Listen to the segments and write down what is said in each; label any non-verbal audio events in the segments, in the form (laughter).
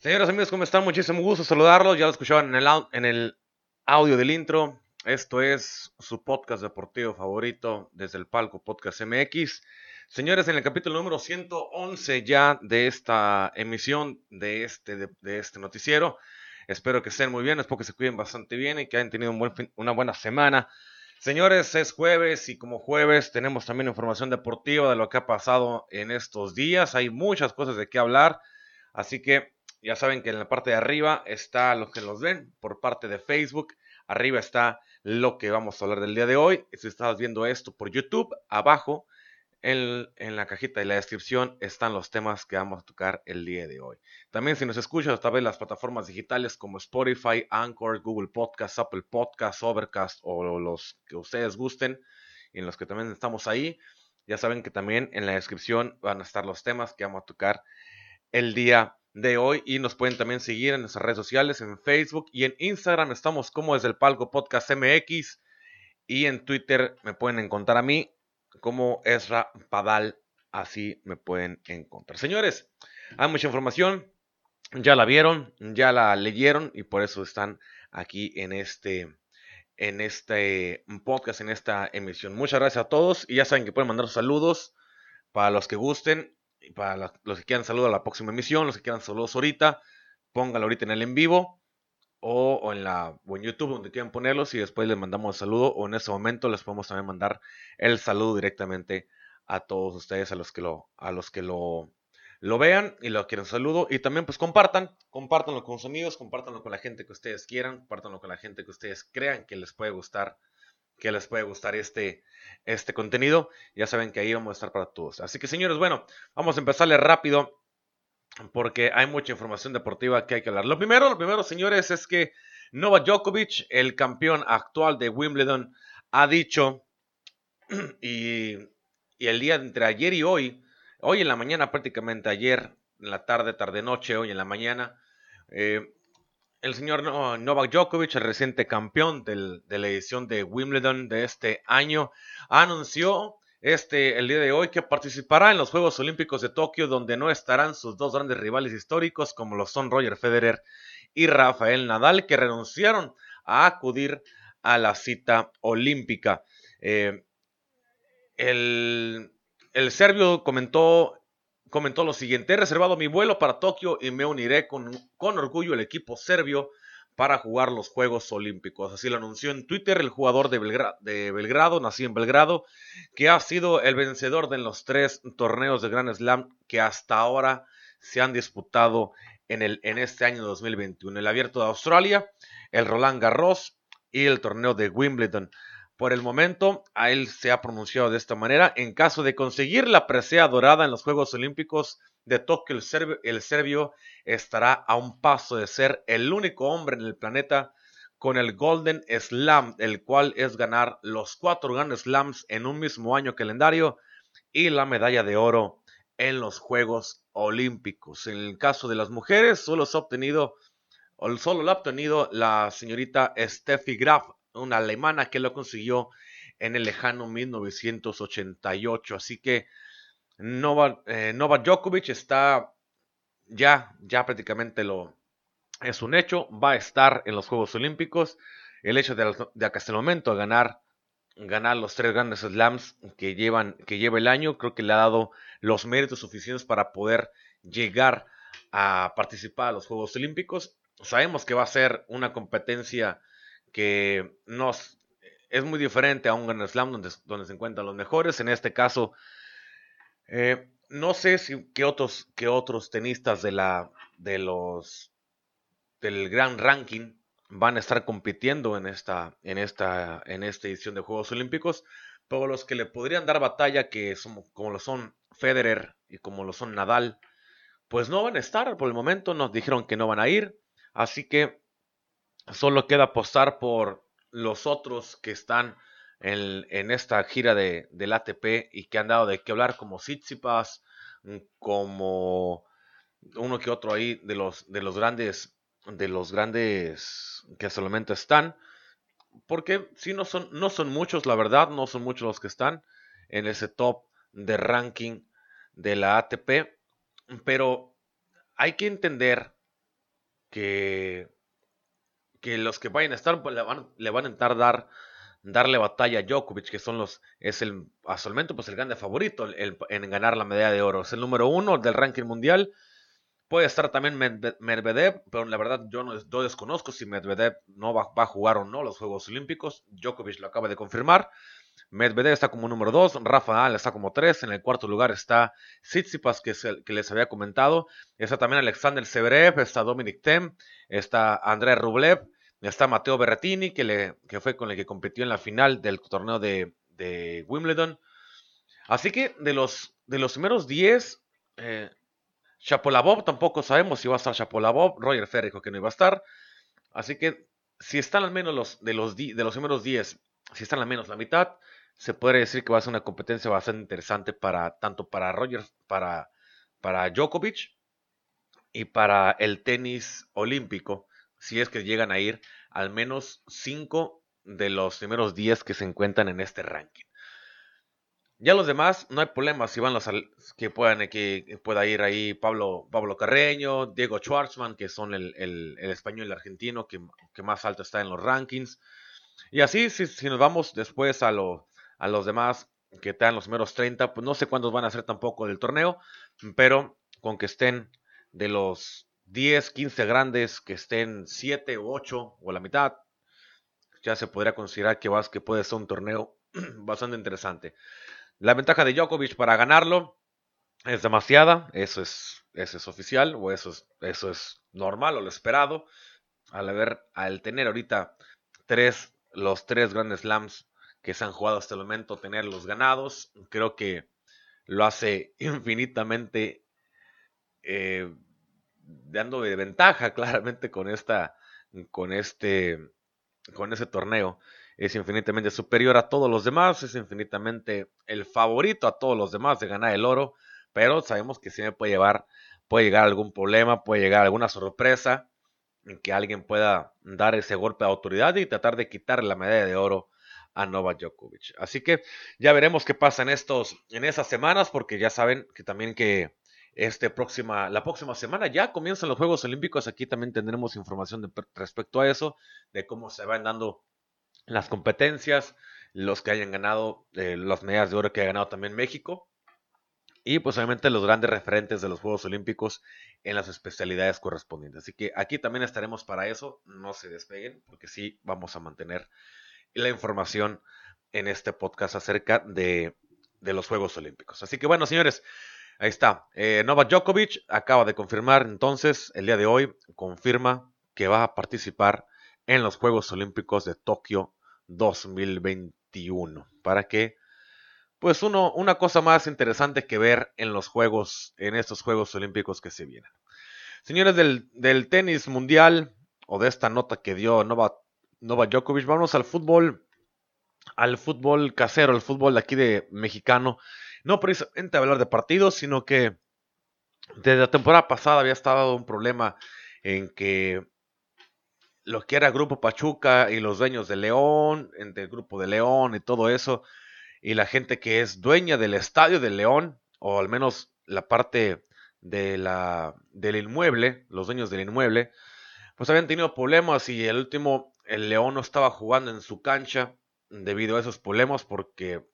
Señoras y amigos, ¿cómo están? Muchísimo gusto saludarlos. Ya lo escuchaban en el, audio del intro. Esto es su podcast deportivo favorito desde el palco Podcast MX. Señores, en el capítulo número 111 ya de esta emisión de este, de, este noticiero. Espero que estén muy bien, espero que se cuiden bastante bien y que hayan tenido una buena semana. Señores, es jueves y como jueves tenemos también información deportiva de lo que ha pasado en estos días. Hay muchas cosas de qué hablar, así que ya saben que en la parte de arriba está lo que los ven por parte de Facebook. Arriba está lo que vamos a hablar del día de hoy. Si estás viendo esto por YouTube, abajo en, la cajita de la descripción están los temas que vamos a tocar el día de hoy. También si nos escuchas a través de las plataformas digitales como Spotify, Anchor, Google Podcast, Apple Podcast, Overcast o los que ustedes gusten en los que también estamos ahí, ya saben que también en la descripción van a estar los temas que vamos a tocar el día de hoy y nos pueden también seguir en nuestras redes sociales, en Facebook y en Instagram estamos como desde el palco podcast MX y en Twitter me pueden encontrar a mí como Ezra Padal, así me pueden encontrar. Señores, hay mucha información, ya la vieron, ya la leyeron y por eso están aquí en este en este podcast, en esta emisión. Muchas gracias a todos y ya saben que pueden mandar saludos para los que gusten para los que quieran saludos a la próxima emisión, los que quieran saludos ahorita, pónganlo ahorita en el en vivo o, en la en YouTube donde quieran ponerlos y después les mandamos el saludo o en ese momento les podemos también mandar el saludo directamente a todos ustedes a los que lo a los que lo lo vean y lo quieren saludo. Y también pues compartan, compártanlo con sus amigos, compártanlo con la gente que ustedes quieran, compártanlo con la gente que ustedes crean que les puede gustar que les puede gustar este, este contenido. Ya saben que ahí vamos a estar para todos. Así que señores, bueno, vamos a empezarle rápido porque hay mucha información deportiva que hay que hablar. Lo primero, lo primero, señores, es que Novak Djokovic, el campeón actual de Wimbledon, ha dicho, (clears throat) y, y el día entre ayer y hoy, hoy en la mañana prácticamente, ayer en la tarde, tarde, noche, hoy en la mañana, eh, el señor Novak Djokovic, el reciente campeón de la edición de Wimbledon de este año, anunció este, el día de hoy que participará en los Juegos Olímpicos de Tokio, donde no estarán sus dos grandes rivales históricos, como lo son Roger Federer y Rafael Nadal, que renunciaron a acudir a la cita olímpica. Eh, el, el serbio comentó comentó lo siguiente, he reservado mi vuelo para Tokio y me uniré con, con orgullo al equipo serbio para jugar los Juegos Olímpicos. Así lo anunció en Twitter el jugador de, de, Belgrado, nacido en Belgrado, que ha sido el vencedor de los tres torneos de Grand Slam que hasta ahora se han disputado en, el, en este año 2021. El Abierto de Australia, el Roland Garros y el torneo de Wimbledon. Por el momento, a él se ha pronunciado de esta manera. En caso de conseguir la presea dorada en los Juegos Olímpicos de Tokio, el serbio, el serbio estará a un paso de ser el único hombre en el planeta con el Golden Slam, el cual es ganar los cuatro Grand Slams en un mismo año calendario y la medalla de oro en los Juegos Olímpicos. En el caso de las mujeres, solo se ha obtenido, solo lo ha obtenido la señorita Steffi Graf una alemana que lo consiguió en el lejano 1988. Así que Novak, eh, Djokovic está ya, ya prácticamente lo es un hecho, va a estar en los Juegos Olímpicos. El hecho de, de hasta el momento ganar, ganar los tres grandes slams que, llevan, que lleva el año, creo que le ha dado los méritos suficientes para poder llegar a participar a los Juegos Olímpicos. Sabemos que va a ser una competencia que nos, es muy diferente a un Grand Slam donde, donde se encuentran los mejores. En este caso, eh, no sé si qué otros, otros tenistas de la, de los, del gran ranking van a estar compitiendo en esta, en esta, en esta edición de Juegos Olímpicos, pero los que le podrían dar batalla, que como lo son Federer y como lo son Nadal, pues no van a estar por el momento, nos dijeron que no van a ir, así que Solo queda apostar por los otros que están en, esta gira de, del ATP y que han dado de qué hablar, como Tsitsipas, como uno que otro ahí de los, de los grandes, de los grandes que solamente están. Porque si no son, no son muchos, la verdad, no son muchos los que están en ese top de ranking de la ATP. Pero hay que entender que, que los que vayan a estar pues, le, van, le van a intentar dar darle batalla a Djokovic, que son los, es el, hasta el momento, pues el grande favorito en ganar la medalla de oro. Es el número uno del ranking mundial. Puede estar también Medvedev, pero la verdad yo no desconozco si Medvedev no va, a jugar o no los Juegos Olímpicos. Djokovic lo acaba de confirmar. Medvedev está como número 2, Rafa Nadal está como 3, en el cuarto lugar está Tsitsipas, que, es el, que les había comentado, está también Alexander Severev, está Dominic Tem, está André Rublev, Está Mateo Berrettini, que, le, que fue con el que compitió en la final del torneo de, Wimbledon. Así que de los, de los primeros 10, eh, Chapolabov tampoco sabemos si va a estar Chapolabov. Roger Ferrer dijo que no iba a estar. Así que si están al menos los de los, de los primeros 10, si están al menos la mitad, se puede decir que va a ser una competencia bastante interesante para tanto para Roger, para, para Djokovic y para el tenis olímpico si es que llegan a ir al menos 5 de los primeros 10 que se encuentran en este ranking. Ya los demás, no hay problema si van los que puedan que pueda ir ahí Pablo, Pablo Carreño, Diego Schwartzman, que son el, español y el argentino que, más alto está en los rankings. Y así, si, si nos vamos después a, a los demás que están los primeros 30, pues no sé cuántos van a ser tampoco del torneo, pero con que estén de los 10, 15 grandes que estén 7 o 8 o la mitad, ya se podría considerar que, vas, que puede ser un torneo (clears throat) bastante interesante. La ventaja de Djokovic para ganarlo es demasiada, eso es, eso es oficial o eso es, eso es normal o lo esperado. Al, al tener ahorita tres, los tres grandes slams que se han jugado hasta el momento, tenerlos ganados, creo que lo hace (laughs) infinitamente eh, dando de ventaja (laughs) claramente con esta, con este, con ese torneo. Es infinitamente superior a todos los demás, es infinitamente el favorito a todos los demás de ganar el oro, pero sabemos que siempre puede llevar, puede llegar algún problema, puede llegar alguna sorpresa en que alguien pueda dar ese golpe de autoridad y tratar de quitar la medalla de oro a Novak Djokovic. Así que ya veremos qué pasa en estos, en esas semanas, porque ya saben que también que este próxima, la próxima semana ya comienzan los Juegos Olímpicos. Aquí también tendremos información respecto a eso, de cómo se van dando las competencias, los que hayan ganado, eh, las medallas de oro que ha ganado también México. Y pues obviamente los grandes referentes de los Juegos Olímpicos en las especialidades correspondientes. Así que aquí también estaremos para eso. No se despeguen, porque sí vamos a mantener la información en este podcast acerca de, de los Juegos Olímpicos. Así que bueno, señores, Ahí está. Eh, Novak Djokovic acaba de confirmar entonces el día de hoy, confirma que va a participar en los Juegos Olímpicos de Tokio 2021. Para que, pues uno, una cosa más interesante que ver en los Juegos, en estos Juegos Olímpicos que se vienen. Señores del, del tenis mundial, o de esta nota que dio Novak, Novak Djokovic, vamos al fútbol, al fútbol casero, el fútbol de aquí de mexicano no precisamente hablar de partidos, sino que desde la temporada pasada había estado un problema en que lo que era Grupo Pachuca y los dueños de León, entre el Grupo de León y todo eso, y la gente que es dueña del estadio de León, o al menos la parte de la, del inmueble, los dueños del inmueble, pues habían tenido problemas y el último, el León no estaba jugando en su cancha debido a esos problemas porque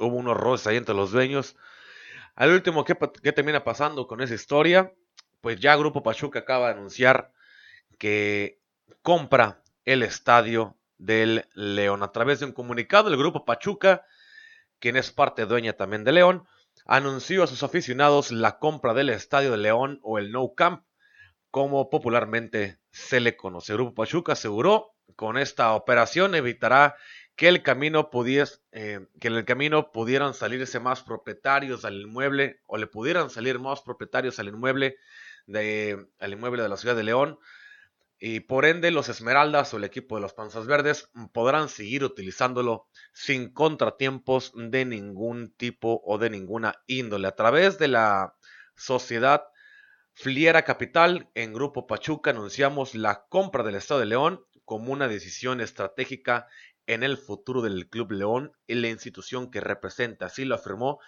hubo unos roces ahí entre los dueños. Al último, ¿qué, termina pasando con esa historia? Pues ya Grupo Pachuca acaba de anunciar que compra el estadio del León. A través de un comunicado, el Grupo Pachuca, quien es parte dueña también de León, anunció a sus aficionados la compra del estadio de León o el No Camp, como popularmente se le conoce. El Grupo Pachuca aseguró con esta operación evitará que el camino eh, que en el camino pudieran salirse más propietarios al inmueble o le pudieran salir más propietarios al inmueble de, al inmueble de la ciudad de León y por ende los Esmeraldas o el equipo de los Panzas Verdes podrán seguir utilizándolo sin contratiempos de ningún tipo o de ninguna índole. A través de la sociedad Fliera Capital en Grupo Pachuca anunciamos la compra del Estado de León como una decisión estratégica en el futuro del Club León y la institución que representa. Así lo afirmó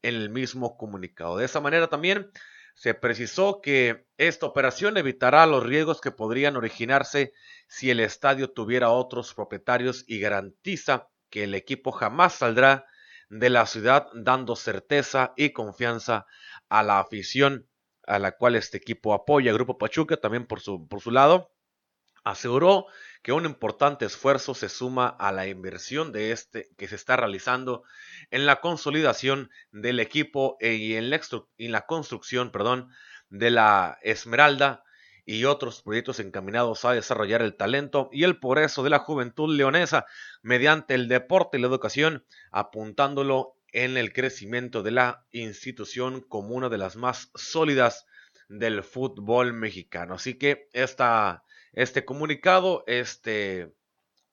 en el mismo comunicado. De esa manera también se precisó que esta operación evitará los riesgos que podrían originarse si el estadio tuviera otros propietarios y garantiza que el equipo jamás saldrá de la ciudad dando certeza y confianza a la afición a la cual este equipo apoya. Grupo Pachuca también por su, por su lado aseguró que un importante esfuerzo se suma a la inversión de este que se está realizando en la consolidación del equipo y en la, en la construcción perdón, de la Esmeralda y otros proyectos encaminados a desarrollar el talento y el progreso de la juventud leonesa mediante el deporte y la educación, apuntándolo en el crecimiento de la institución como una de las más sólidas del fútbol mexicano. Así que esta este comunicado, este,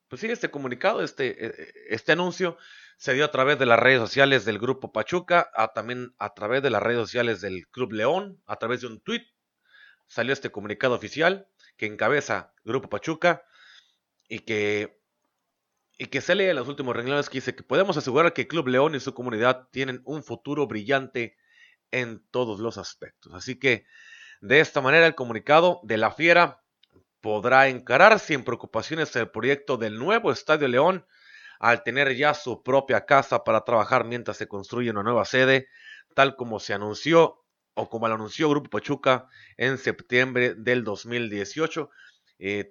pues sí, este comunicado, este, e, este anuncio se dio a través de las redes sociales del Grupo Pachuca, también a través de las redes sociales del Club León, a través de un tweet salió este comunicado oficial que encabeza Grupo Pachuca y que, y que se lee en los últimos renglones que dice que podemos asegurar que Club León y su comunidad tienen un futuro brillante en todos los aspectos. Así que de esta manera el comunicado de la Fiera podrá encarar sin preocupaciones el proyecto del nuevo Estadio León al tener ya su propia casa para trabajar mientras se construye una nueva sede, tal como se anunció o como lo anunció Grupo Pachuca en septiembre del 2018. Eh,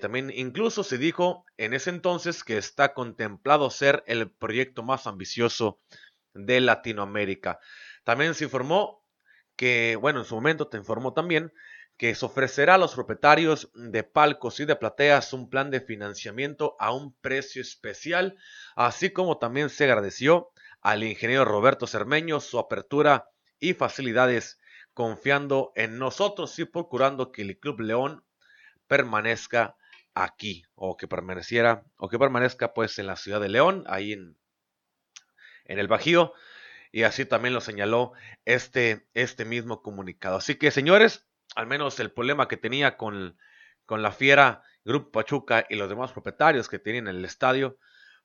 también incluso se dijo en ese entonces que está contemplado ser el proyecto más ambicioso de Latinoamérica. También se informó que, bueno, en su momento te informó también que se ofrecerá a los propietarios de palcos y de plateas un plan de financiamiento a un precio especial, así como también se agradeció al ingeniero Roberto Cermeño su apertura y facilidades, confiando en nosotros y procurando que el Club León permanezca aquí o que permaneciera o que permanezca pues en la ciudad de León, ahí en, en el Bajío. Y así también lo señaló este, este mismo comunicado. Así que, señores, al menos el problema que tenía con, con la Fiera, Grupo Pachuca y los demás propietarios que tienen el estadio,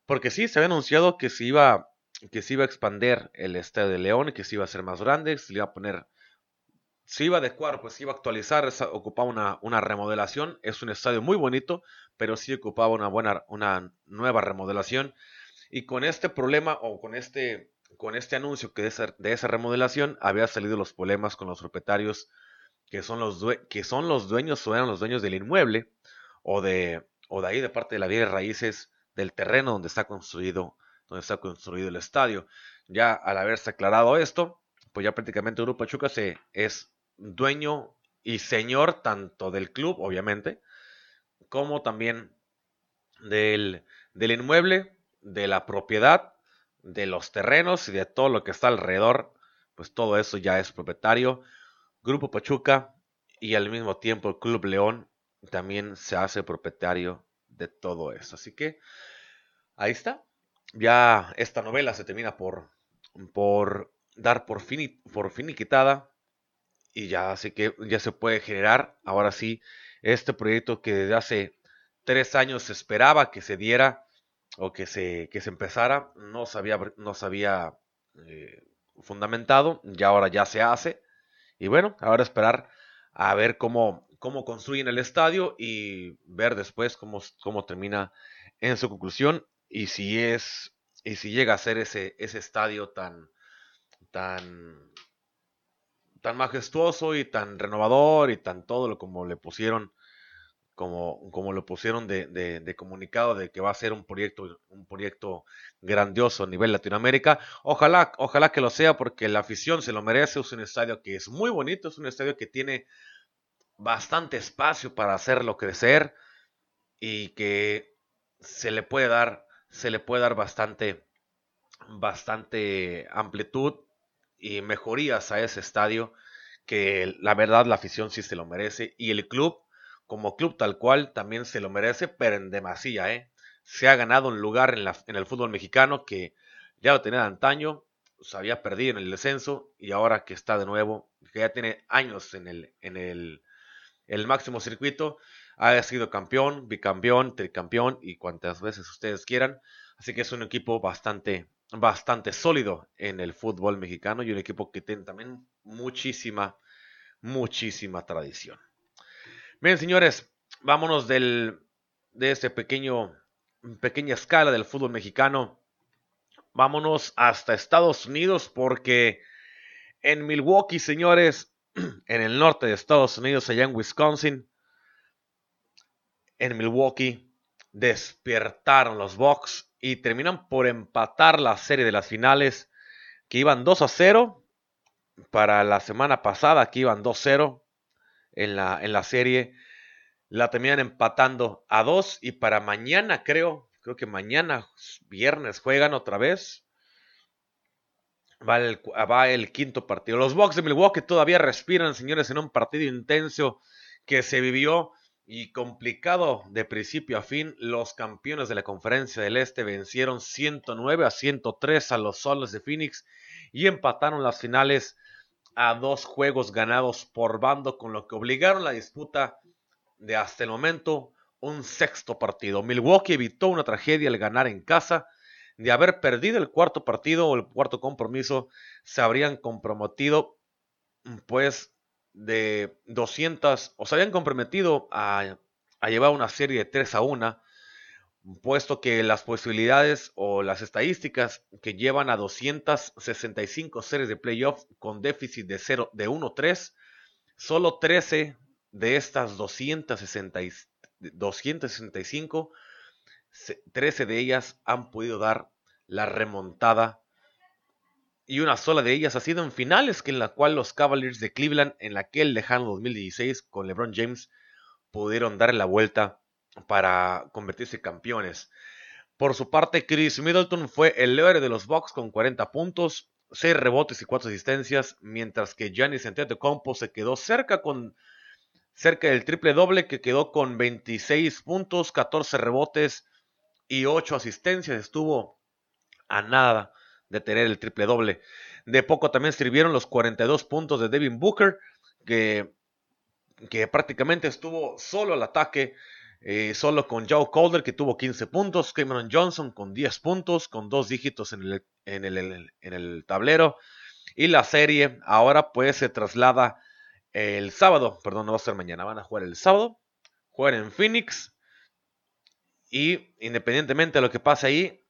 porque sí, se había anunciado que se iba, que se iba a expander el estadio de León, que se iba a hacer más grande, se iba a poner, se iba a adecuar, pues se iba a actualizar, ocupaba una, una remodelación, es un estadio muy bonito, pero sí ocupaba una buena, una nueva remodelación, y con este problema o con este, con este anuncio que de esa, de esa remodelación había salido los problemas con los propietarios que son los, que son los dueños o eran los dueños del inmueble o de, o de ahí de parte de la vida de raíces del terreno donde está construido, donde está construido el estadio. Ya al haberse aclarado esto, pues ya prácticamente Grupo Pachuca se, es dueño y señor tanto del club, obviamente, como también del, del inmueble, de la propiedad, de los terrenos y de todo lo que está alrededor, pues todo eso ya es propietario Grupo Pachuca y al mismo tiempo el Club León también se hace propietario de todo eso. Así que ahí está. Ya esta novela se termina por, por dar por, por finiquitada y ya así que ya se puede generar ahora sí este proyecto que desde hace tres años se esperaba que se diera o que se, que se empezara, no se había, no eh, fundamentado, y ahora ya se hace. Y bueno, ahora esperar a ver cómo, cómo construyen el estadio y ver después cómo, cómo termina en su conclusión y si es y si llega a ser ese, ese estadio tan tan tan majestuoso y tan renovador y tan todo lo como le pusieron como, como lo pusieron de, de, comunicado de que va a ser un proyecto, un proyecto grandioso a nivel Latinoamérica. Ojalá, ojalá que lo sea porque la afición se lo merece. Es un estadio que es muy bonito, es un estadio que tiene bastante espacio para hacerlo crecer y que se le puede dar, se le puede dar bastante, bastante amplitud y mejorías a ese estadio que la verdad la afición sí se lo merece y el club como club tal cual también se lo merece, pero en demasía, ¿eh? Se ha ganado un lugar en, el fútbol mexicano que ya lo tenía antaño, se había perdido en el descenso y ahora que está de nuevo, que ya tiene años en el, en el, el máximo circuito, ha sido campeón, bicampeón, tricampeón y cuantas veces ustedes quieran. Así que es un equipo bastante, bastante sólido en el fútbol mexicano y un equipo que tiene también muchísima, muchísima tradición. Bien, señores, vámonos del, de este pequeño, pequeña escala del fútbol mexicano. Vámonos hasta Estados Unidos porque en Milwaukee, señores, (clears throat) en el norte de Estados Unidos, allá en Wisconsin, en Milwaukee, despertaron los Bucks y terminan por empatar la serie de las finales que iban 2 a 0 para la semana pasada, que iban 2-0 en la, en la serie. La terminan empatando a 2 y para mañana creo, creo que mañana viernes juegan otra vez. Va el, va el quinto partido. Los Bucks de Milwaukee todavía respiran, señores, en un partido intenso que se vivió y complicado de principio a fin, los campeones de la conferencia del Este vencieron 109 a 103 a los Soles de Phoenix y empataron las finales a dos juegos ganados por bando, con lo que obligaron la disputa de hasta el momento un sexto partido. Milwaukee evitó una tragedia al ganar en casa. De haber perdido el cuarto partido o el cuarto compromiso, se habrían comprometido pues de 200, o se habían comprometido a, llevar una serie de 3 a 1, puesto que las posibilidades o las estadísticas que llevan a 265 series de playoffs con déficit de 0 de 1-3, solo 13 de estas 260, 265, 13 de ellas han podido dar la remontada y una sola de ellas ha sido en finales, que en la cual los Cavaliers de Cleveland en aquel lejano 2016 con LeBron James pudieron dar la vuelta para convertirse en campeones. Por su parte, Chris Middleton fue el héroe de los Bucks con 40 puntos, 6 rebotes y 4 asistencias, mientras que Giannis Antetokounmpo se quedó cerca con cerca del triple doble que quedó con 26 puntos, 14 rebotes y 8 asistencias. Estuvo a nada de tener el triple doble. De poco también sirvieron los 42 puntos de Devin Booker, que, que prácticamente estuvo solo al ataque, eh, solo con Joe Calder, que tuvo 15 puntos, Cameron Johnson con 10 puntos, con dos dígitos en el, en el, en el tablero. Y la serie ahora pues se traslada el sábado, perdón, no va a ser mañana, van a jugar el sábado, juegan en Phoenix. Y independientemente de lo que pase ahí,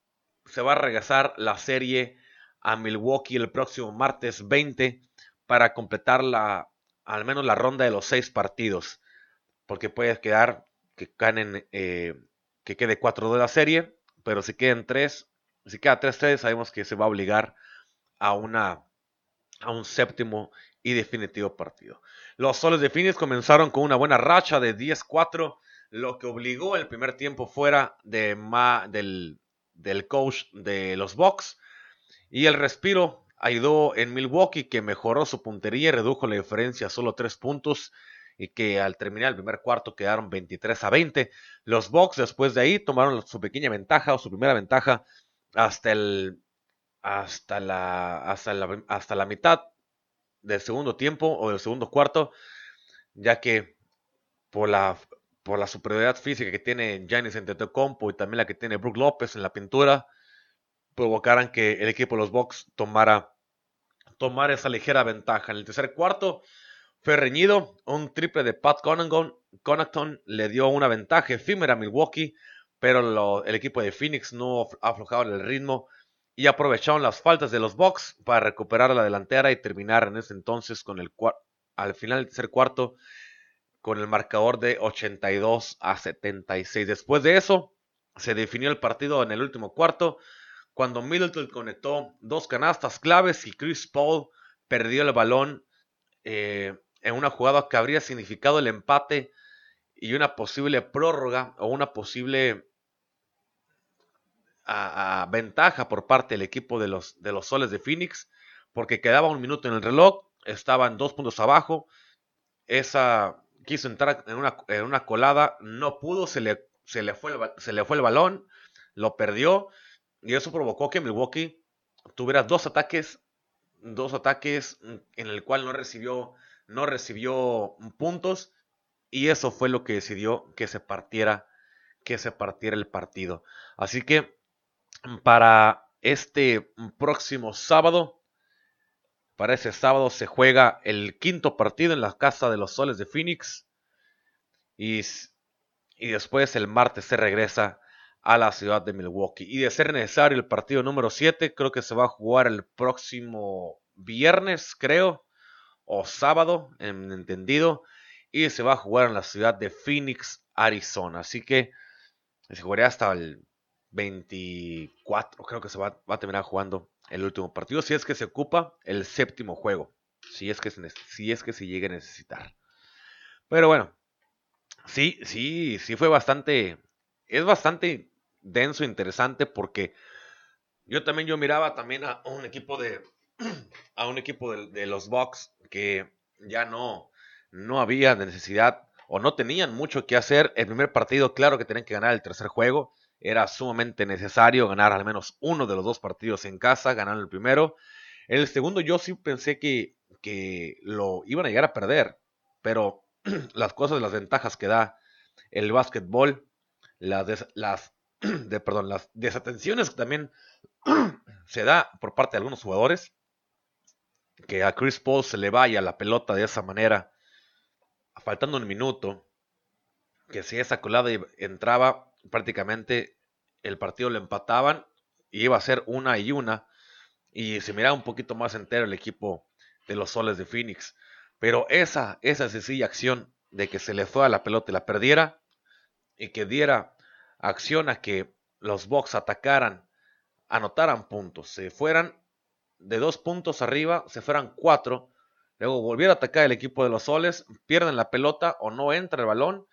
se va a regresar la serie a Milwaukee el próximo martes 20 para completar la, al menos la ronda de los seis partidos. Porque puede quedar que ganen, eh, que quede 4 de la serie, pero si quedan 3, si queda 3-3, sabemos que se va a obligar a, una, a un séptimo y definitivo partido. Los soles de Phoenix comenzaron con una buena racha de 10-4, lo que obligó el primer tiempo fuera de del, del coach de los Bucks. Y el respiro ayudó en Milwaukee, que mejoró su puntería y redujo la diferencia a solo 3 puntos. Y que al terminar el primer cuarto quedaron 23 a 20. Los Bucks después de ahí tomaron su pequeña ventaja o su primera ventaja hasta el hasta la hasta la, hasta la mitad del segundo tiempo o del segundo cuarto, ya que por la por la superioridad física que tiene Giannis Antetokounmpo y también la que tiene Brook López en la pintura, provocaran que el equipo de los Bucks tomara, tomara esa ligera ventaja. En el tercer cuarto fue reñido, un triple de Pat Connaughton, le dio una ventaja efímera a Milwaukee, pero el equipo de Phoenix no aflojaba el ritmo y aprovecharon las faltas de los Bucks para recuperar la delantera y terminar en ese entonces con el al final del tercer cuarto con el marcador de 82 a 76. Después de eso, se definió el partido en el último cuarto, cuando Middleton conectó dos canastas claves y Chris Paul perdió el balón eh, en una jugada que habría significado el empate y una posible prórroga o una posible ventaja por parte del equipo de los, de los Soles de Phoenix, porque quedaba un minuto en el reloj, estaban dos puntos abajo. Esa quiso entrar en una, en una colada, no pudo, se le, se, le fue el, se le fue el balón, lo perdió y eso provocó que Milwaukee tuviera dos ataques, dos ataques en el cual no recibió, no recibió puntos y eso fue lo que decidió que se partiera, que se partiera el partido. Así que para este próximo sábado, para ese sábado se juega el quinto partido en la casa de los soles de Phoenix. Y, y, después el martes se regresa a la ciudad de Milwaukee. Y de ser necesario el partido número 7, creo que se va a jugar el próximo viernes, creo, o sábado, en entendido. Y se va a jugar en la ciudad de Phoenix, Arizona. Así que se jugaría hasta el 24, creo que se va, va a terminar jugando el último partido, si es que se ocupa el séptimo juego, si es que se, si es que se llegue a necesitar. Pero bueno, sí, sí, sí fue bastante, es bastante denso, e interesante, porque yo también yo miraba también a un equipo de, a un equipo de, los Bucks que ya no, no había necesidad o no tenían mucho que hacer. El primer partido, claro que tenían que ganar el tercer juego era sumamente necesario ganar al menos uno de los dos partidos en casa, ganar el primero. El segundo yo sí pensé que, que lo iban a llegar a perder, pero (clears throat) las cosas, las ventajas que da el básquetbol, las, las, (clears throat) de, perdón, las desatenciones que también (clears throat) se da por parte de algunos jugadores, que a Chris Paul se le vaya la pelota de esa manera, faltando un minuto, que si esa colada entraba, prácticamente el partido lo empataban y iba a ser una y una y se miraba un poquito más entero el equipo de los soles de Phoenix. Pero esa, esa sencilla acción de que se le fue a la pelota y la perdiera y que diera acción a que los Bucks atacaran, anotaran puntos, se fueran de dos puntos arriba, se fueran cuatro, luego volviera a atacar el equipo de los soles, pierden la pelota o no entra el balón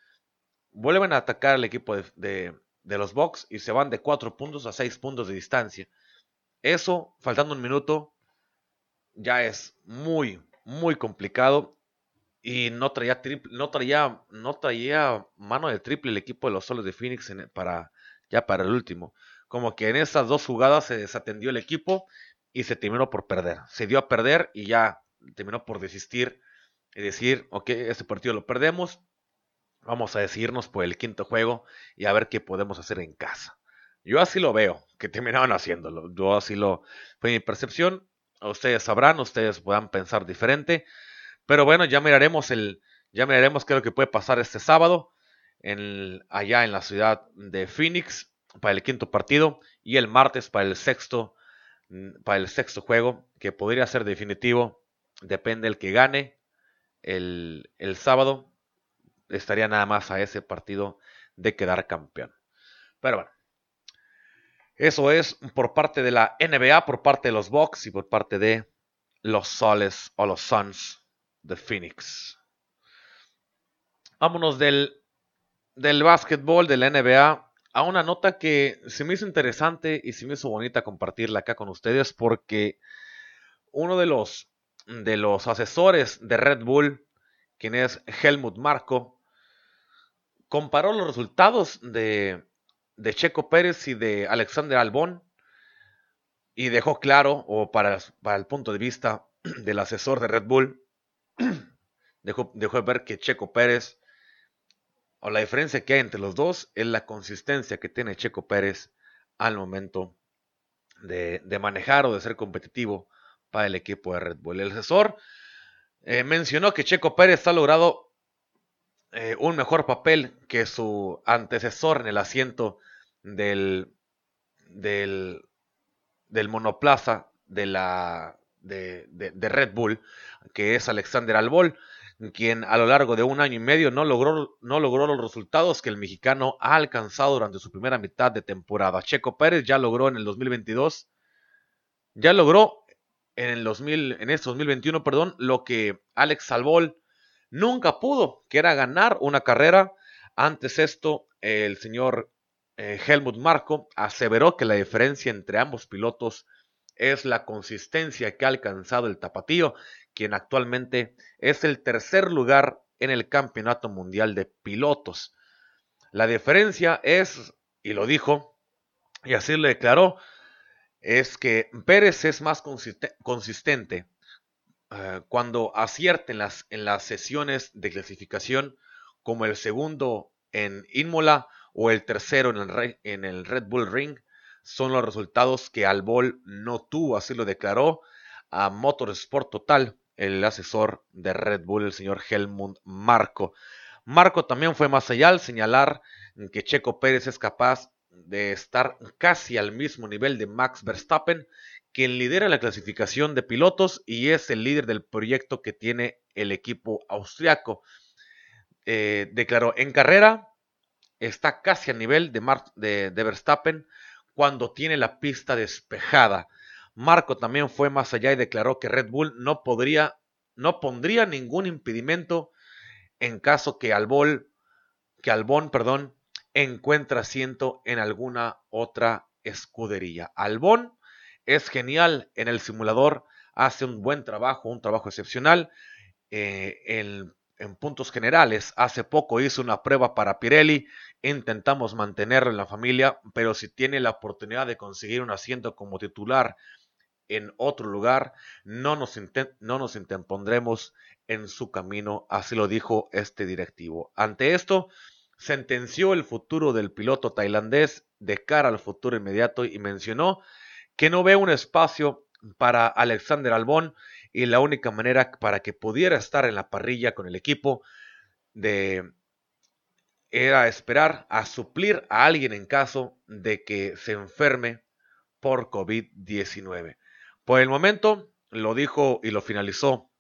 vuelven a atacar al equipo de, los Bucks y se van de 4 puntos a 6 puntos de distancia. Eso, faltando un minuto, ya es muy, muy complicado. Y no traía, no traía, no traía mano de triple el equipo de los Soles de Phoenix para, ya para el último. Como que en esas dos jugadas se desatendió el equipo y se terminó por perder. Se dio a perder y ya terminó por desistir y decir, ok, este partido lo perdemos, Vamos a decidirnos por el quinto juego y a ver qué podemos hacer en casa. Yo así lo veo, que terminaron haciéndolo. Yo así lo fue mi percepción. Ustedes sabrán, ustedes puedan pensar diferente. Pero bueno, ya miraremos el, ya miraremos qué es lo que puede pasar este sábado en, allá en la ciudad de Phoenix para el quinto partido y el martes para el sexto, para el sexto juego que podría ser definitivo. Depende del que gane el, el sábado estaría nada más a ese partido de quedar campeón. Pero bueno, eso es por parte de la NBA, por parte de los Bucks y por parte de los Soles o los Suns de Phoenix. Vámonos del, del básquetbol de la NBA a una nota que se me hizo interesante y se me hizo bonita compartirla acá con ustedes porque uno de los, de los asesores de Red Bull, quien es Helmut Marco, comparó los resultados de, Checo Pérez y de Alexander Albón y dejó claro, o para, para, el punto de vista del asesor de Red Bull, (clears throat) dejó, dejó ver que Checo Pérez, o la diferencia que hay entre los dos, es la consistencia que tiene Checo Pérez al momento de, manejar o de ser competitivo para el equipo de Red Bull. El asesor eh, mencionó que Checo Pérez ha logrado eh, un mejor papel que su antecesor en el asiento del, monoplaza de, la, de, Red Bull, que es Alexander Albol, quien a lo largo de un año y medio no logró, no logró los resultados que el mexicano ha alcanzado durante su primera mitad de temporada. Checo Pérez ya logró en el 2022, ya logró en el 2000, en este 2021, perdón, lo que Alex Albol nunca pudo, que era ganar una carrera. Antes esto, el señor eh, Helmut Marco aseveró que la diferencia entre ambos pilotos es la consistencia que ha alcanzado el tapatío, quien actualmente es el tercer lugar en el Campeonato Mundial de Pilotos. La diferencia es, y lo dijo, y así lo declaró, es que Pérez es más consistente eh, cuando acierta en las, en las sesiones de clasificación, como el segundo en Imola o el tercero en el, en el Red Bull Ring, son los resultados que Albol no tuvo, así lo declaró a Motorsport Total, el asesor de Red Bull, el señor Helmut Marco. Marco también fue más allá al señalar que Checo Pérez es capaz de estar casi al mismo nivel de Max Verstappen, quien lidera la clasificación de pilotos y es el líder del proyecto que tiene el equipo austriaco. Eh, declaró, en carrera está casi a nivel de, de Verstappen cuando tiene la pista despejada. Marco también fue más allá y declaró que Red Bull no podría, no pondría ningún impedimento en caso que Albon, que Albon, perdón, encuentra asiento en alguna otra escudería. Albon es genial en el simulador, hace un buen trabajo, un trabajo excepcional. Eh, en, puntos generales, hace poco hizo una prueba para Pirelli, intentamos mantenerlo en la familia, pero si tiene la oportunidad de conseguir un asiento como titular en otro lugar, no nos, no nos interpondremos en su camino, así lo dijo este directivo. Ante esto, sentenció el futuro del piloto tailandés de cara al futuro inmediato y mencionó que no ve un espacio para Alexander Albón y la única manera para que pudiera estar en la parrilla con el equipo de era esperar a suplir a alguien en caso de que se enferme por COVID-19. Por el momento, lo dijo y lo finalizó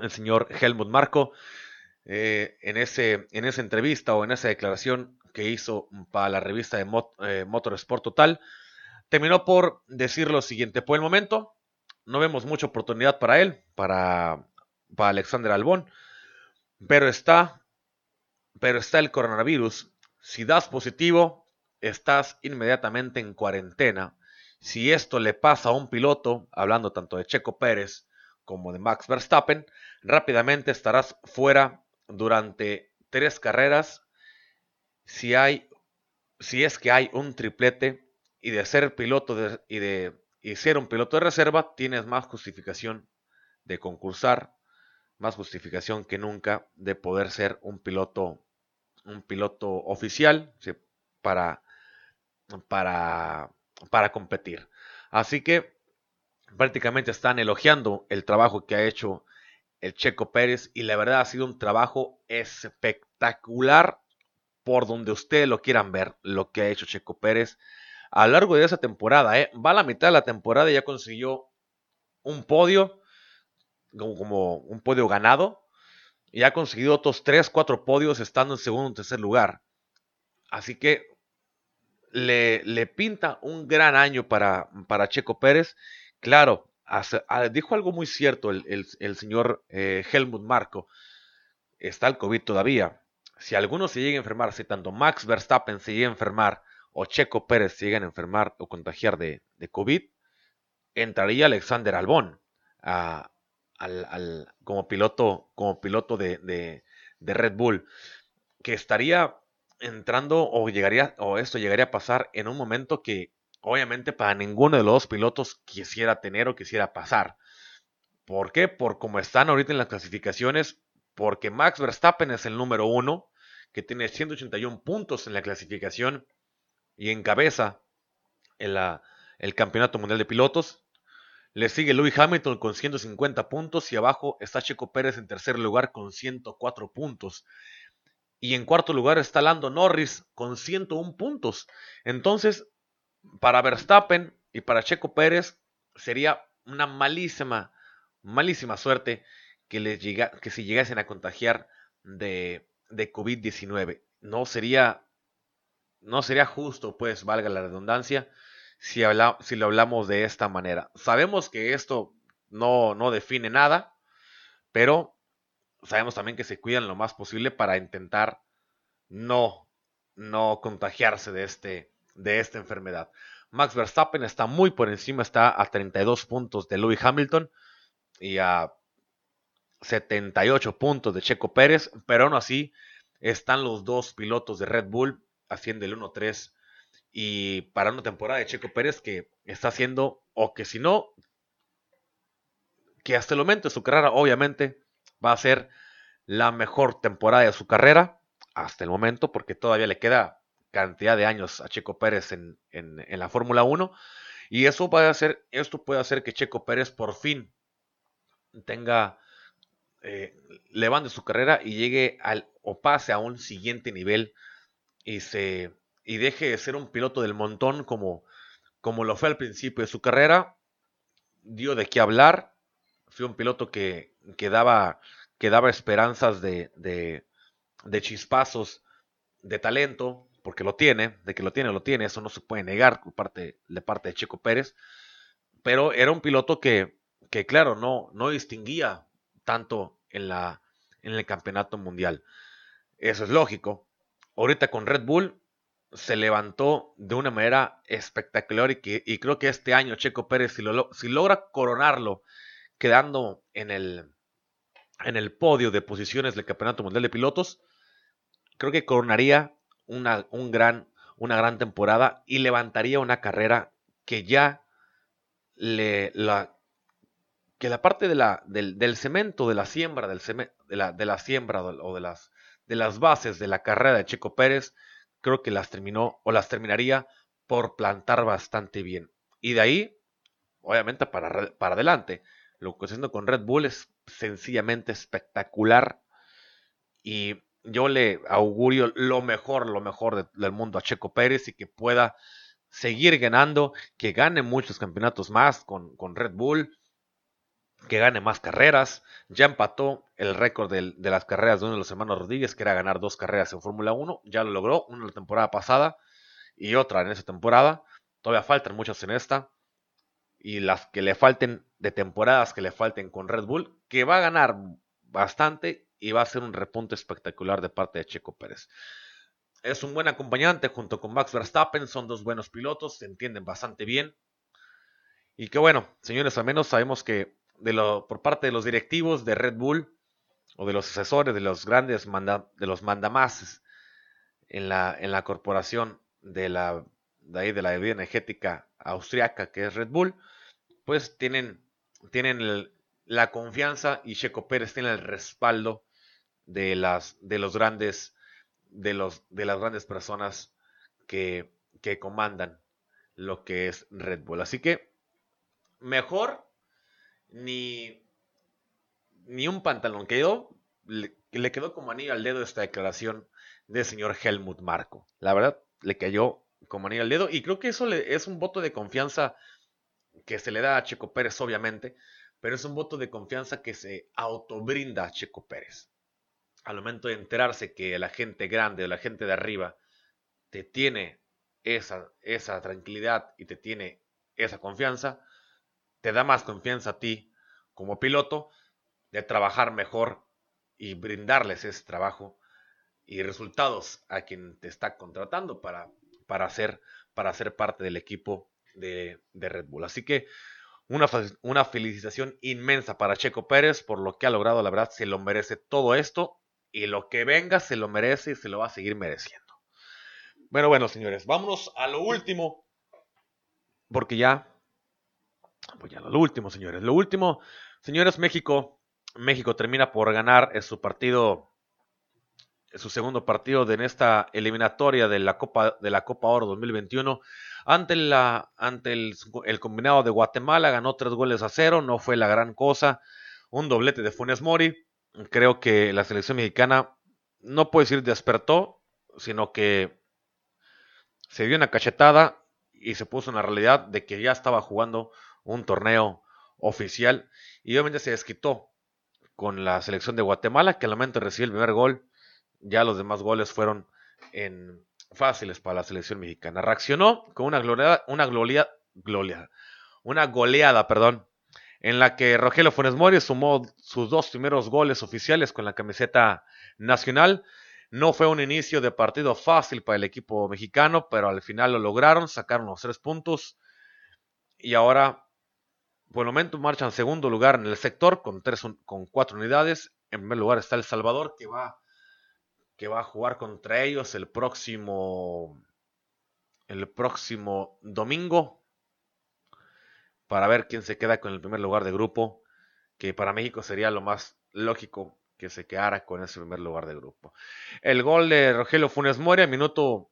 el señor Helmut Marco eh, en, ese, en esa entrevista o en esa declaración que hizo para la revista de eh, Motorsport Total. Terminó por decir lo siguiente, por el momento no vemos mucha oportunidad para él, para, para Alexander Albón, pero está, pero está el coronavirus. Si das positivo, estás inmediatamente en cuarentena. Si esto le pasa a un piloto, hablando tanto de Checo Pérez como de Max Verstappen, rápidamente estarás fuera durante tres carreras. Si hay, si es que hay un triplete y de ser piloto y de y ser un piloto de reserva, tienes más justificación de concursar, más justificación que nunca de poder ser un piloto, un piloto oficial para, para, para competir. Así que prácticamente están elogiando el trabajo que ha hecho el Checo Pérez y la verdad ha sido un trabajo espectacular por donde ustedes lo quieran ver, lo que ha hecho Checo Pérez a lo largo de esa temporada. ¿eh? Va a la mitad de la temporada y ya consiguió un podio, como, como un podio ganado, y ha conseguido otros 3, 4 podios estando en segundo o tercer lugar. Así que le, pinta un gran año para, para Checo Pérez. Claro, ah, dijo algo muy cierto el, el, señor eh, Helmut Marco. Está el COVID todavía. Si alguno se llega a enfermar, si tanto Max Verstappen se llega a enfermar o Checo Pérez llegan a enfermar o contagiar de, COVID, entraría Alexander Albón al, como piloto, como piloto de, de, Red Bull, que estaría entrando o llegaría, o esto llegaría a pasar en un momento que obviamente para ninguno de los dos pilotos quisiera tener o quisiera pasar. ¿Por qué? Por como están ahorita en las clasificaciones, porque Max Verstappen es el número uno, que tiene 181 puntos en la clasificación y encabeza el Campeonato Mundial de Pilotos. Le sigue Louis Hamilton con 150 puntos y abajo está Checo Pérez en tercer lugar con 104 puntos. Y en cuarto lugar está Lando Norris con 101 puntos. Entonces, para Verstappen y para Checo Pérez sería una malísima, malísima suerte que, les llega, que si llegasen a contagiar de, de COVID-19. No sería no sería justo, pues, valga la redundancia, si, si lo hablamos de esta manera. Sabemos que esto no, no define nada, pero sabemos también que se cuidan lo más posible para intentar no, no contagiarse de, este, de esta enfermedad. Max Verstappen está muy por encima, está a 32 puntos de Lewis Hamilton y a 78 puntos de Checo Pérez, pero aún así están los dos pilotos de Red Bull haciendo el 1-3 y para una temporada de Checo Pérez que está haciendo, o que si no, que hasta el momento de su carrera obviamente va a ser la mejor temporada de su carrera hasta el momento, porque todavía le queda cantidad de años a Checo Pérez en, la Fórmula 1. Y eso hacer, esto puede hacer que Checo Pérez por fin tenga, eh, levante su carrera y llegue al, o pase a un siguiente nivel y se y deje de ser un piloto del montón como, como lo fue al principio de su carrera. Dio de qué hablar. Fue un piloto que, que daba, que daba esperanzas de, de, de chispazos de talento, porque lo tiene, de que lo tiene, lo tiene, eso no se puede negar por parte, de parte de Checo Pérez, pero era un piloto que, que claro, no, no distinguía tanto en, la, en el campeonato mundial. Eso es lógico. Ahorita con Red Bull se levantó de una manera espectacular y, que, y creo que este año Checo Pérez, si, lo, si logra coronarlo quedando en el, en el podio de posiciones del Campeonato Mundial de Pilotos, creo que coronaría una, un gran, una gran temporada y levantaría una carrera que ya le, la, que la parte de la, del, del cemento, de la siembra, del de, la, de la siembra o de las, de las bases de la carrera de Checo Pérez, creo que las terminó o las terminaría por plantar bastante bien. Y de ahí, obviamente, para, para adelante. Lo que está haciendo con Red Bull es sencillamente espectacular. Y yo le augurio lo mejor, lo mejor del mundo a Checo Pérez y que pueda seguir ganando, que gane muchos campeonatos más con, con Red Bull, que gane más carreras. Ya empató el récord de, las carreras de uno de los hermanos Rodríguez, que era ganar dos carreras en Fórmula 1. Ya lo logró, una la temporada pasada y otra en esa temporada. Todavía faltan muchas en esta. Y las que le falten de temporadas que le falten con Red Bull, que va a ganar bastante y va a ser un repunte espectacular de parte de Checo Pérez. Es un buen acompañante junto con Max Verstappen, son dos buenos pilotos, se entienden bastante bien. Y que bueno, señores, al menos sabemos que de lo, por parte de los directivos de Red Bull o de los asesores de los grandes manda, de los mandamases en la, en la corporación de la, de, ahí, de la bebida energética austriaca que es Red Bull, pues tienen, tienen la confianza y Checo Pérez tiene el respaldo de las de los grandes de los de las grandes personas que, que comandan lo que es Red Bull. Así que mejor ni, ni un pantalón. Quedó, le, le quedó como anillo al dedo esta declaración del señor Helmut Marco. La verdad, le cayó como anillo al dedo y creo que eso es un voto de confianza que se le da a Checo Pérez, obviamente, pero es un voto de confianza que se autobrinda a Checo Pérez. Al momento de enterarse que la gente grande la gente de arriba te tiene esa, esa tranquilidad y te tiene esa confianza, te da más confianza a ti como piloto de trabajar mejor y brindarles ese trabajo y resultados a quien te está contratando para, para, para ser parte del equipo de, Red Bull. Así que una, una, felicitación inmensa para Checo Pérez por lo que ha logrado, la verdad, se lo merece todo esto y lo que venga se lo merece y se lo va a seguir mereciendo. Bueno, bueno, señores, vámonos a lo último, porque ya pues ya lo último, señores. Lo último, señores, México. México termina por ganar en su partido, su segundo partido de en esta eliminatoria de la Copa de la Copa Oro 2021 ante la ante el, combinado de Guatemala ganó tres goles a cero, no fue la gran cosa, un doblete de Funes Mori. Creo que la selección mexicana no puede decir despertó, sino que se dio una cachetada y se puso en la realidad de que ya estaba jugando un torneo oficial y obviamente se desquitó con la selección de Guatemala que al momento recibió el primer gol ya los demás goles fueron en fáciles para la selección mexicana. Reaccionó con una goleada una gloria, gloria, una goleada perdón en la que Rogelio Funes Mori sumó sus dos primeros goles oficiales con la camiseta nacional. No fue un inicio de partido fácil para el equipo mexicano, pero al final lo lograron, sacaron los tres puntos. Y ahora por el momento marcha en segundo lugar en el sector con, tres, con cuatro unidades. En primer lugar está El Salvador que va, que va a jugar contra ellos el próximo, el próximo domingo para ver quién se queda con el primer lugar de grupo, que para México sería lo más lógico que se quedara con ese primer lugar de grupo. El gol de Rogelio Funes Mori, minuto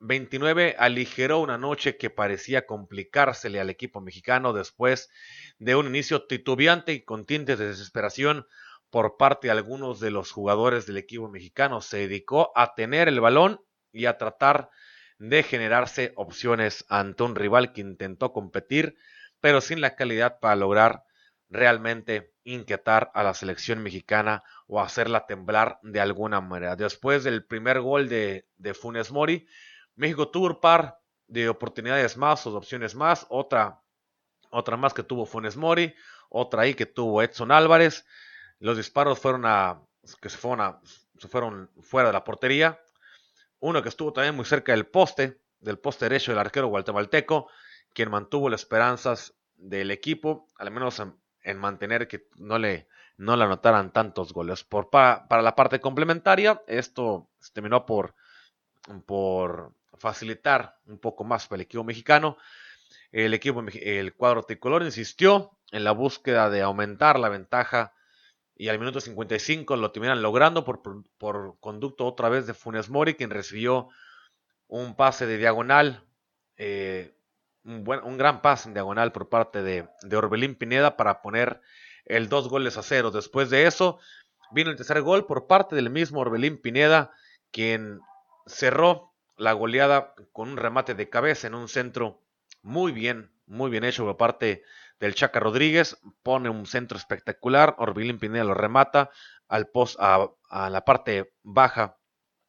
29 aligeró una noche que parecía complicársele al equipo mexicano después de un inicio titubeante y con tintes de desesperación por parte de algunos de los jugadores del equipo mexicano. Se dedicó a tener el balón y a tratar de generarse opciones ante un rival que intentó competir, pero sin la calidad para lograr realmente inquietar a la selección mexicana o hacerla temblar de alguna manera. Después del primer gol de, Funes Mori, México tuvo un par de oportunidades más o de opciones más. Otra, otra más que tuvo Funes Mori. Otra ahí que tuvo Edson Álvarez. Los disparos fueron a, que se fueron, se fueron fuera de la portería. Uno que estuvo también muy cerca del poste, del poste derecho del arquero guatemalteco, quien mantuvo las esperanzas del equipo, al menos en, mantener que no le, no le anotaran tantos goles. Por, para, para la parte complementaria, esto se terminó por, por facilitar un poco más para el equipo mexicano. El equipo, el cuadro tricolor insistió en la búsqueda de aumentar la ventaja y al minuto 55 lo terminan logrando por, por conducto otra vez de Funes Mori, quien recibió un pase de diagonal, eh, un, buen, un, gran pase en diagonal por parte de, de, Orbelín Pineda para poner el dos goles a cero. Después de eso vino el tercer gol por parte del mismo Orbelín Pineda, quien cerró la goleada con un remate de cabeza en un centro muy bien, muy bien hecho por parte del Chaca Rodríguez. Pone un centro espectacular. Orbilín Pineda lo remata al post, a, la parte baja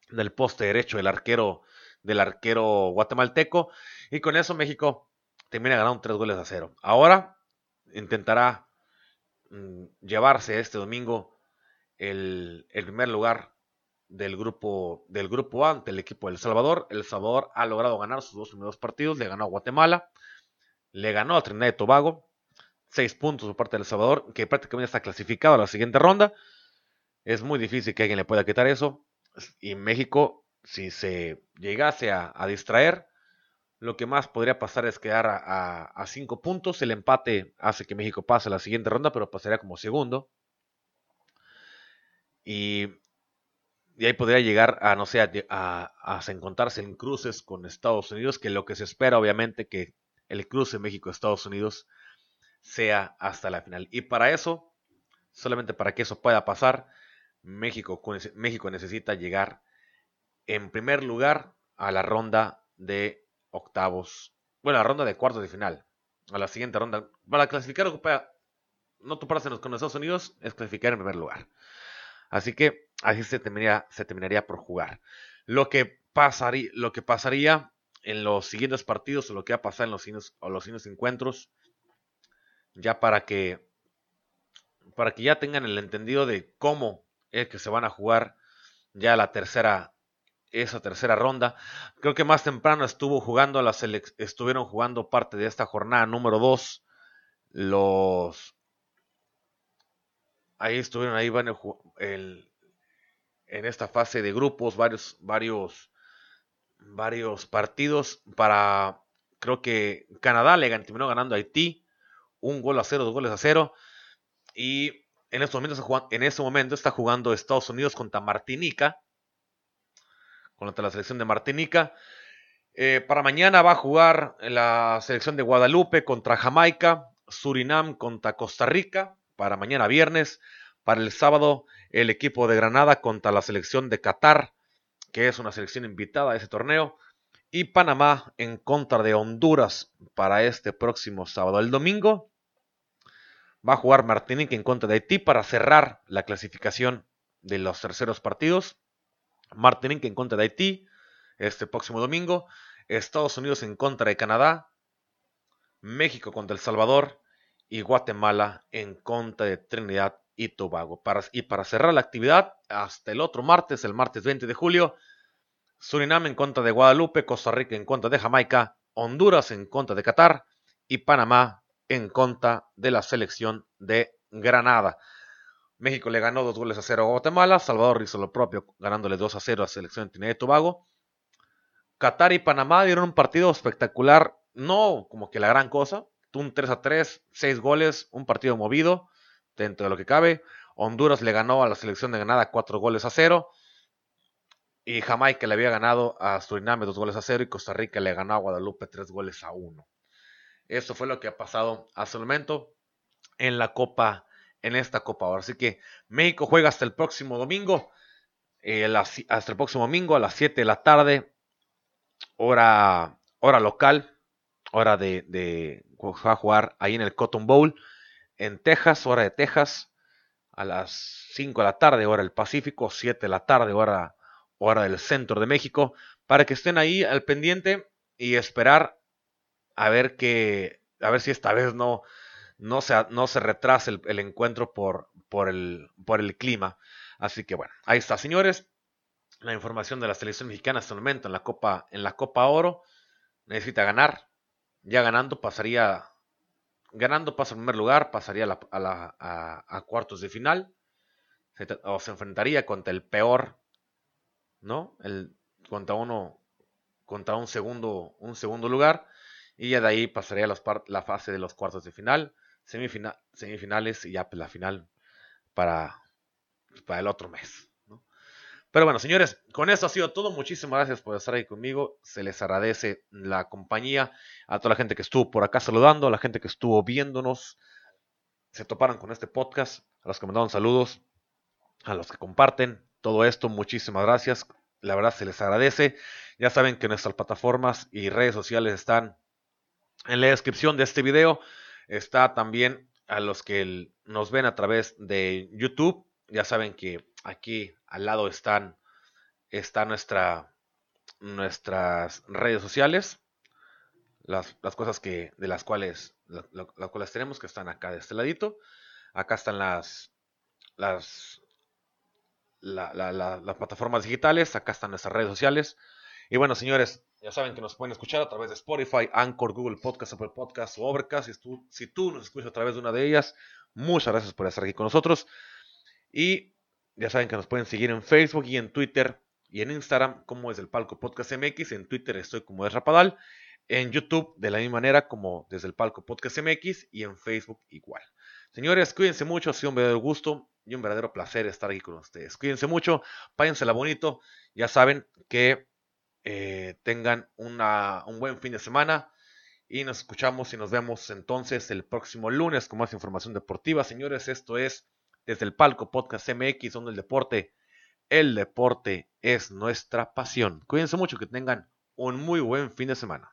del poste derecho del arquero, del arquero guatemalteco. Y con eso México termina ganando tres goles a cero. Ahora intentará mm, llevarse este domingo el, primer lugar del grupo, del grupo A ante el equipo del Salvador. El Salvador ha logrado ganar sus dos primeros partidos. Le ganó a Guatemala, le ganó a Trinidad y Tobago. Seis puntos por parte del Salvador, que prácticamente está clasificado a la siguiente ronda. Es muy difícil que alguien le pueda quitar eso. Y México, si se llegase a, distraer, lo que más podría pasar es quedar a, a, cinco puntos. El empate hace que México pase a la siguiente ronda, pero pasaría como segundo. Y y ahí podría llegar a, no sé, a, a, encontrarse en cruces con Estados Unidos, que lo que se espera obviamente que el cruce México-Estados Unidos sea hasta la final. Y para eso, solamente para que eso pueda pasar, México, México necesita llegar en primer lugar a la ronda de octavos, bueno, a la ronda de cuartos de final, a la siguiente ronda. Para clasificar, no toparse con Estados Unidos, es clasificar en primer lugar. Así que así se terminaría, se terminaría por jugar. Lo que, pasaría, lo que pasaría en los siguientes partidos o lo que va a pasar en los siguientes, los siguientes encuentros, ya para que, para que ya tengan el entendido de cómo es que se van a jugar ya la tercera, esa tercera ronda. Creo que más temprano estuvo jugando las estuvieron jugando parte de esta jornada número 2 los ahí estuvieron ahí van el, en esta fase de grupos varios varios varios partidos para creo que Canadá le terminó ganando a Haití un gol a cero dos goles a cero y en estos en este momento está jugando Estados Unidos contra Martinica contra la selección de Martinica eh, para mañana va a jugar la selección de Guadalupe contra Jamaica Surinam contra Costa Rica para mañana viernes. Para el sábado, el equipo de Granada contra la selección de Qatar, que es una selección invitada a ese torneo. Y Panamá en contra de Honduras para este próximo sábado. El domingo va a jugar Martinique en contra de Haití para cerrar la clasificación de los terceros partidos. Martinique en contra de Haití este próximo domingo. Estados Unidos en contra de Canadá. México contra El Salvador y Guatemala en contra de Trinidad y Tobago. Y para cerrar la actividad, hasta el otro martes, el martes 20 de julio, Surinam en contra de Guadalupe, Costa Rica en contra de Jamaica, Honduras en contra de Qatar y Panamá en contra de la selección de Granada. México le ganó dos goles a cero a Guatemala. Salvador hizo lo propio, ganándole 2 a 0 a la selección de Trinidad y Tobago. Qatar y Panamá dieron un partido espectacular, no como que la gran cosa. Un 3 a 3, 6 goles, un partido movido dentro de lo que cabe. Honduras le ganó a la selección de Granada 4 goles a 0. Y Jamaica le había ganado a Suriname 2 goles a 0 y Costa Rica le ganó a Guadalupe 3 goles a 1. Eso fue lo que ha pasado hasta el momento en la Copa, en esta Copa ahora. Así que México juega hasta el próximo domingo, eh, hasta el próximo domingo a las 7 de la tarde, hora, hora local, hora de, de va a jugar ahí en el Cotton Bowl, en Texas, hora de Texas, a las 5 de la tarde, hora del Pacífico, 7 de la tarde, hora, hora del centro de México, para que estén ahí al pendiente y esperar a ver que, a ver si esta vez no, no se, no se retrase el, encuentro por, por, el, por el clima. Así que bueno, ahí está, señores. La información de la selección mexicana hasta el momento en la Copa, en la Copa Oro. Necesita ganar. Ya ganando pasaría, ganando pasa primer lugar, pasaría a, a, cuartos de final. o se enfrentaría contra el peor, ¿no? El, contra uno, contra un segundo, un segundo lugar. Y ya de ahí pasaría la fase de los cuartos de final, semifinales y ya pues, la final para, para el otro mes. Pero bueno, señores, con eso ha sido todo. Muchísimas gracias por estar ahí conmigo. Se les agradece la compañía a toda la gente que estuvo por acá saludando, a la gente que estuvo viéndonos, se toparon con este podcast, a los que mandaron saludos, a los que comparten todo esto. Muchísimas gracias. La verdad se les agradece. Ya saben que nuestras plataformas y redes sociales están en la descripción de este video está también a los que nos ven a través de YouTube. Ya saben que aquí al lado están está nuestra, nuestras redes sociales. Las, cosas que, de las cuales, las cuales tenemos que están acá de este ladito. Acá están las, las, las plataformas digitales. Acá están nuestras redes sociales. Y bueno, señores, ya saben que nos pueden escuchar a través de Spotify, Anchor, Google Podcast, Apple Podcast o Overcast. Si tú, si tú nos escuchas a través de una de ellas, muchas gracias por estar aquí con nosotros. Y ya saben que nos pueden seguir en Facebook y en Twitter y en Instagram como es el Palco Podcast MX. En Twitter estoy como es Rapadal. En YouTube de la misma manera como desde el Palco Podcast MX y en Facebook igual. Señores, cuídense mucho, ha sido un verdadero gusto y un verdadero placer estar aquí con ustedes. Cuídense mucho, páyensela bonito. Ya saben que eh, tengan un buen fin de semana y nos escuchamos y nos vemos entonces el próximo lunes con más información deportiva. Señores, esto es desde el palco Podcast MX, donde el deporte, el deporte es nuestra pasión. Cuídense mucho, que tengan un muy buen fin de semana.